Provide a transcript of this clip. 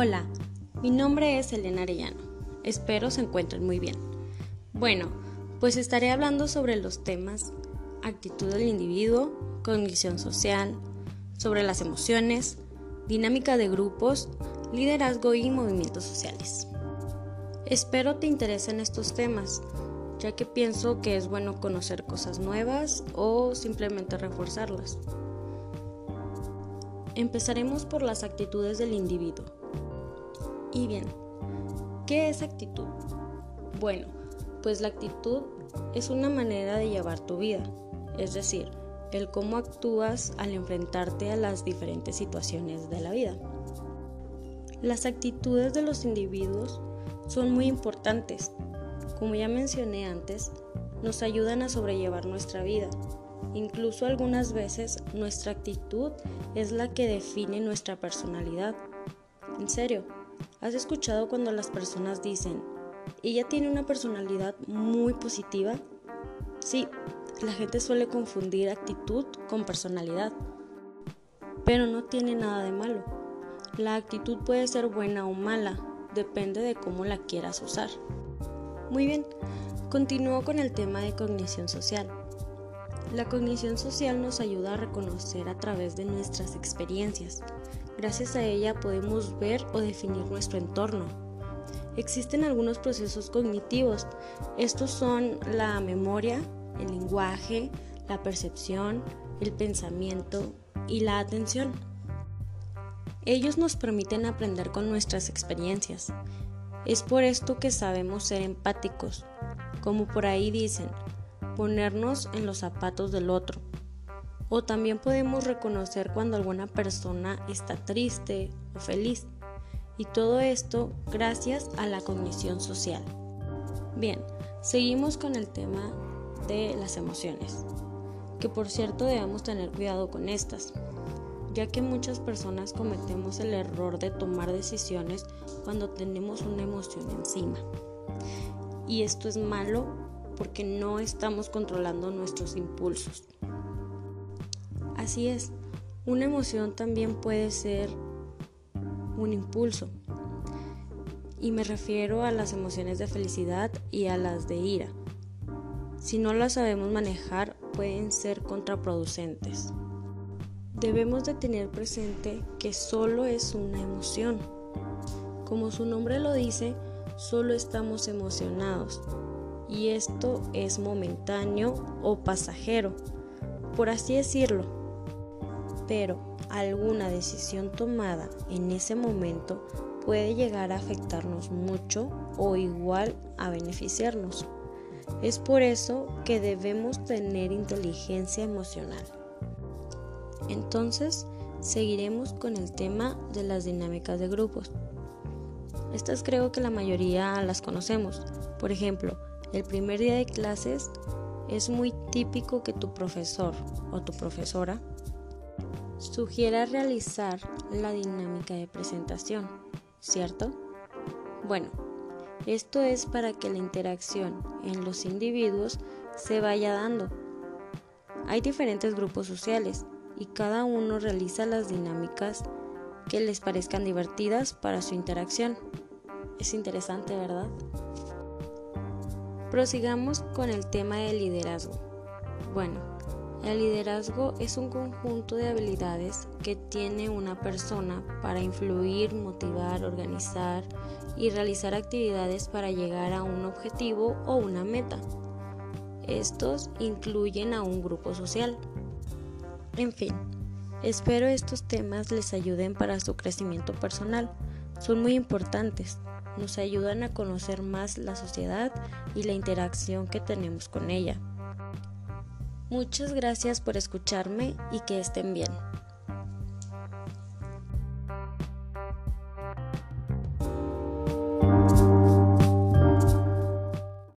Hola, mi nombre es Elena Arellano. Espero se encuentren muy bien. Bueno, pues estaré hablando sobre los temas actitud del individuo, cognición social, sobre las emociones, dinámica de grupos, liderazgo y movimientos sociales. Espero te interesen estos temas, ya que pienso que es bueno conocer cosas nuevas o simplemente reforzarlas. Empezaremos por las actitudes del individuo. Y bien, ¿qué es actitud? Bueno, pues la actitud es una manera de llevar tu vida, es decir, el cómo actúas al enfrentarte a las diferentes situaciones de la vida. Las actitudes de los individuos son muy importantes. Como ya mencioné antes, nos ayudan a sobrellevar nuestra vida. Incluso algunas veces nuestra actitud es la que define nuestra personalidad. En serio, ¿has escuchado cuando las personas dicen, ella tiene una personalidad muy positiva? Sí, la gente suele confundir actitud con personalidad, pero no tiene nada de malo. La actitud puede ser buena o mala, depende de cómo la quieras usar. Muy bien, continúo con el tema de cognición social. La cognición social nos ayuda a reconocer a través de nuestras experiencias. Gracias a ella podemos ver o definir nuestro entorno. Existen algunos procesos cognitivos. Estos son la memoria, el lenguaje, la percepción, el pensamiento y la atención. Ellos nos permiten aprender con nuestras experiencias. Es por esto que sabemos ser empáticos, como por ahí dicen, ponernos en los zapatos del otro. O también podemos reconocer cuando alguna persona está triste o feliz. Y todo esto gracias a la cognición social. Bien, seguimos con el tema de las emociones, que por cierto debemos tener cuidado con estas, ya que muchas personas cometemos el error de tomar decisiones cuando tenemos una emoción encima. Y esto es malo porque no estamos controlando nuestros impulsos. Así es, una emoción también puede ser un impulso. Y me refiero a las emociones de felicidad y a las de ira. Si no las sabemos manejar, pueden ser contraproducentes. Debemos de tener presente que solo es una emoción. Como su nombre lo dice, solo estamos emocionados. Y esto es momentáneo o pasajero, por así decirlo. Pero alguna decisión tomada en ese momento puede llegar a afectarnos mucho o igual a beneficiarnos. Es por eso que debemos tener inteligencia emocional. Entonces, seguiremos con el tema de las dinámicas de grupos. Estas creo que la mayoría las conocemos. Por ejemplo, el primer día de clases es muy típico que tu profesor o tu profesora sugiera realizar la dinámica de presentación, ¿cierto? Bueno, esto es para que la interacción en los individuos se vaya dando. Hay diferentes grupos sociales y cada uno realiza las dinámicas que les parezcan divertidas para su interacción. Es interesante, ¿verdad? Prosigamos con el tema del liderazgo. Bueno, el liderazgo es un conjunto de habilidades que tiene una persona para influir, motivar, organizar y realizar actividades para llegar a un objetivo o una meta. Estos incluyen a un grupo social. En fin, espero estos temas les ayuden para su crecimiento personal. Son muy importantes. Nos ayudan a conocer más la sociedad y la interacción que tenemos con ella. Muchas gracias por escucharme y que estén bien.